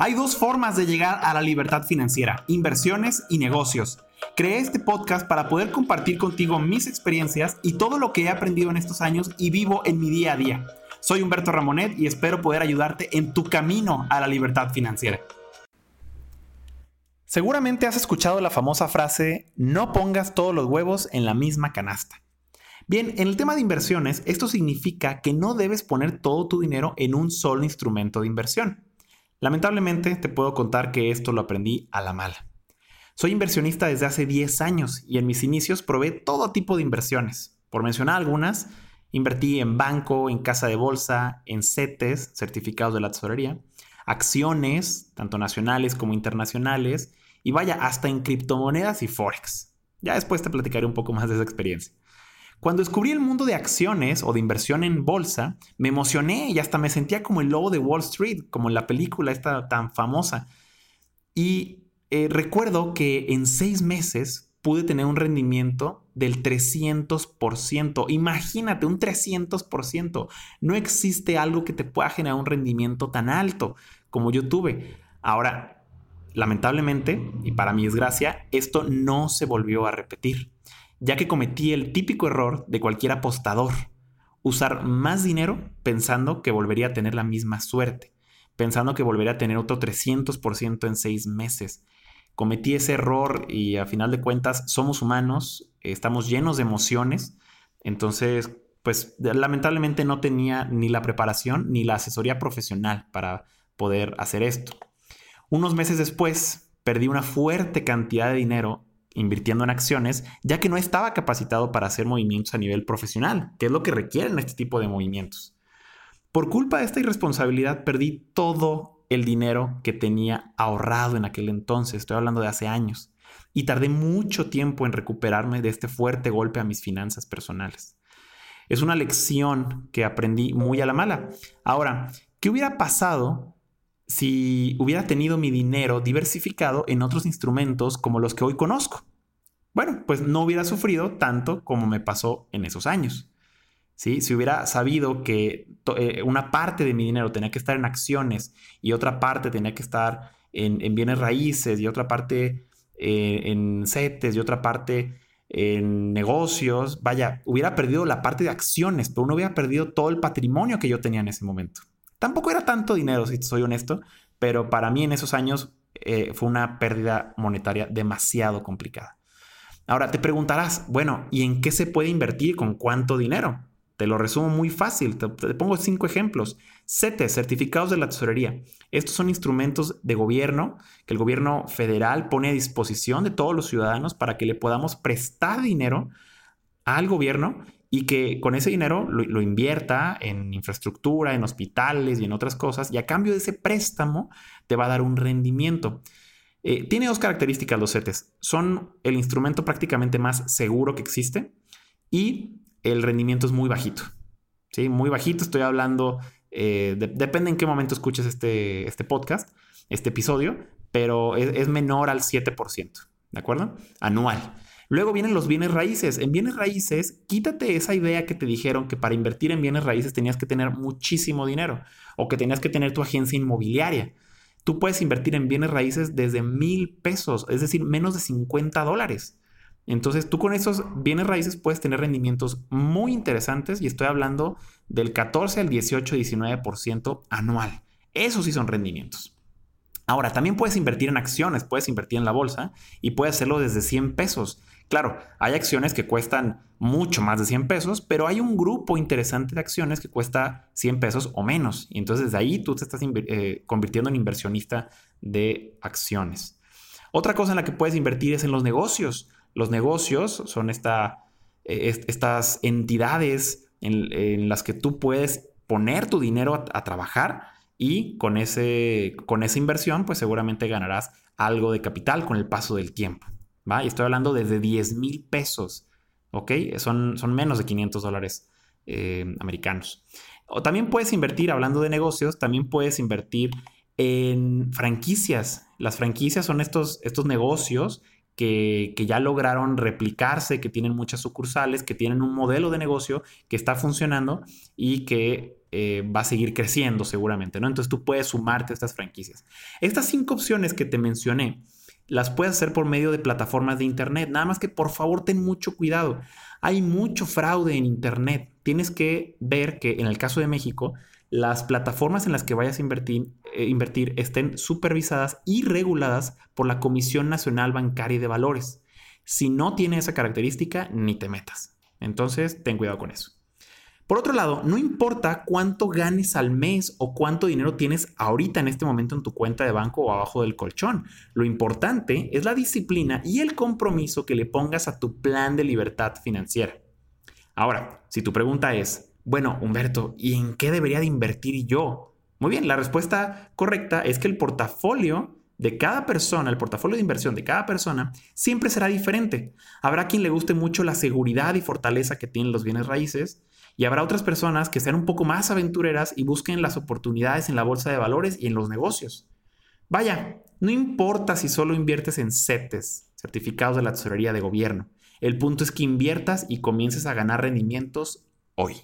Hay dos formas de llegar a la libertad financiera: inversiones y negocios. Creé este podcast para poder compartir contigo mis experiencias y todo lo que he aprendido en estos años y vivo en mi día a día. Soy Humberto Ramonet y espero poder ayudarte en tu camino a la libertad financiera. Seguramente has escuchado la famosa frase, no pongas todos los huevos en la misma canasta. Bien, en el tema de inversiones, esto significa que no debes poner todo tu dinero en un solo instrumento de inversión. Lamentablemente te puedo contar que esto lo aprendí a la mala. Soy inversionista desde hace 10 años y en mis inicios probé todo tipo de inversiones. Por mencionar algunas, Invertí en banco, en casa de bolsa, en CETES, certificados de la tesorería, acciones, tanto nacionales como internacionales, y vaya, hasta en criptomonedas y forex. Ya después te platicaré un poco más de esa experiencia. Cuando descubrí el mundo de acciones o de inversión en bolsa, me emocioné y hasta me sentía como el lobo de Wall Street, como en la película esta tan famosa. Y eh, recuerdo que en seis meses pude tener un rendimiento del 300%. Imagínate, un 300%. No existe algo que te pueda generar un rendimiento tan alto como yo tuve. Ahora, lamentablemente, y para mi desgracia, esto no se volvió a repetir, ya que cometí el típico error de cualquier apostador, usar más dinero pensando que volvería a tener la misma suerte, pensando que volvería a tener otro 300% en seis meses cometí ese error y a final de cuentas somos humanos, estamos llenos de emociones, entonces pues lamentablemente no tenía ni la preparación ni la asesoría profesional para poder hacer esto. Unos meses después perdí una fuerte cantidad de dinero invirtiendo en acciones, ya que no estaba capacitado para hacer movimientos a nivel profesional, que es lo que requieren este tipo de movimientos. Por culpa de esta irresponsabilidad perdí todo el dinero que tenía ahorrado en aquel entonces, estoy hablando de hace años, y tardé mucho tiempo en recuperarme de este fuerte golpe a mis finanzas personales. Es una lección que aprendí muy a la mala. Ahora, ¿qué hubiera pasado si hubiera tenido mi dinero diversificado en otros instrumentos como los que hoy conozco? Bueno, pues no hubiera sufrido tanto como me pasó en esos años. Si hubiera sabido que eh, una parte de mi dinero tenía que estar en acciones y otra parte tenía que estar en, bienes raíces y otra parte eh, en CETES y otra parte en negocios, vaya, hubiera perdido la parte de acciones, pero no hubiera perdido todo el patrimonio que yo tenía en ese momento. Tampoco era tanto dinero, si soy honesto, pero para mí en esos años eh, fue una pérdida monetaria demasiado complicada. Ahora te preguntarás, bueno, ¿y en qué se puede invertir con cuánto dinero? Te lo resumo muy fácil, te, pongo cinco ejemplos. CETES, certificados de la tesorería. Estos son instrumentos de gobierno que el gobierno federal pone a disposición de todos los ciudadanos para que le podamos prestar dinero al gobierno y que con ese dinero lo, invierta en infraestructura, en hospitales y en otras cosas, y a cambio de ese préstamo te va a dar un rendimiento. Eh, tiene dos características los CETES. Son el instrumento prácticamente más seguro que existe y el rendimiento es muy bajito. ¿sí? Muy bajito, estoy hablando, eh, depende en qué momento escuches este, este podcast, este episodio, pero es, menor al 7%, ¿de acuerdo? Anual. Luego vienen los bienes raíces. En bienes raíces, quítate esa idea que te dijeron que para invertir en bienes raíces tenías que tener muchísimo dinero o que tenías que tener tu agencia inmobiliaria. Tú puedes invertir en bienes raíces desde mil pesos, es decir, menos de 50 dólares. Entonces tú con esos bienes raíces puedes tener rendimientos muy interesantes y estoy hablando del 14 al 18, 19% anual. Esos sí son rendimientos. Ahora, también puedes invertir en acciones, puedes invertir en la bolsa y puedes hacerlo desde 100 pesos. Claro, hay acciones que cuestan mucho más de 100 pesos, pero hay un grupo interesante de acciones que cuesta 100 pesos o menos. Y entonces desde ahí tú te estás eh, convirtiendo en inversionista de acciones. Otra cosa en la que puedes invertir es en los negocios. Los negocios son eh, estas entidades en, las que tú puedes poner tu dinero a, trabajar y con, ese, con esa inversión pues seguramente ganarás algo de capital con el paso del tiempo. Y estoy hablando desde 10 mil pesos, ¿ok? Son, son menos de 500 dólares eh, americanos. O también puedes invertir, hablando de negocios, también puedes invertir en franquicias. Las franquicias son estos, estos negocios que, ya lograron replicarse, que tienen muchas sucursales, que tienen un modelo de negocio que está funcionando y que eh, va a seguir creciendo seguramente, ¿no? Entonces tú puedes sumarte a estas franquicias. Estas cinco opciones que te mencioné, las puedes hacer por medio de plataformas de Internet. Nada más que por favor ten mucho cuidado. Hay mucho fraude en Internet. Tienes que ver que en el caso de México, las plataformas en las que vayas a invertir, eh, invertir estén supervisadas y reguladas por la Comisión Nacional Bancaria de Valores. Si no tiene esa característica, ni te metas. Entonces, ten cuidado con eso. Por otro lado, no importa cuánto ganes al mes o cuánto dinero tienes ahorita en este momento en tu cuenta de banco o abajo del colchón. Lo importante es la disciplina y el compromiso que le pongas a tu plan de libertad financiera. Ahora, si tu pregunta es, bueno, Humberto, ¿y en qué debería de invertir yo? Muy bien, la respuesta correcta es que el portafolio de cada persona, el portafolio de inversión de cada persona, siempre será diferente. Habrá quien le guste mucho la seguridad y fortaleza que tienen los bienes raíces, y habrá otras personas que sean un poco más aventureras y busquen las oportunidades en la bolsa de valores y en los negocios. Vaya, no importa si solo inviertes en CETES, certificados de la tesorería de gobierno. El punto es que inviertas y comiences a ganar rendimientos hoy.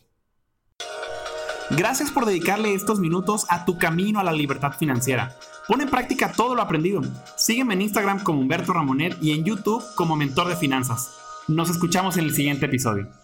Gracias por dedicarle estos minutos a tu camino a la libertad financiera. Pon en práctica todo lo aprendido. Sígueme en Instagram como Humberto Ramonet y en YouTube como Mentor de Finanzas. Nos escuchamos en el siguiente episodio.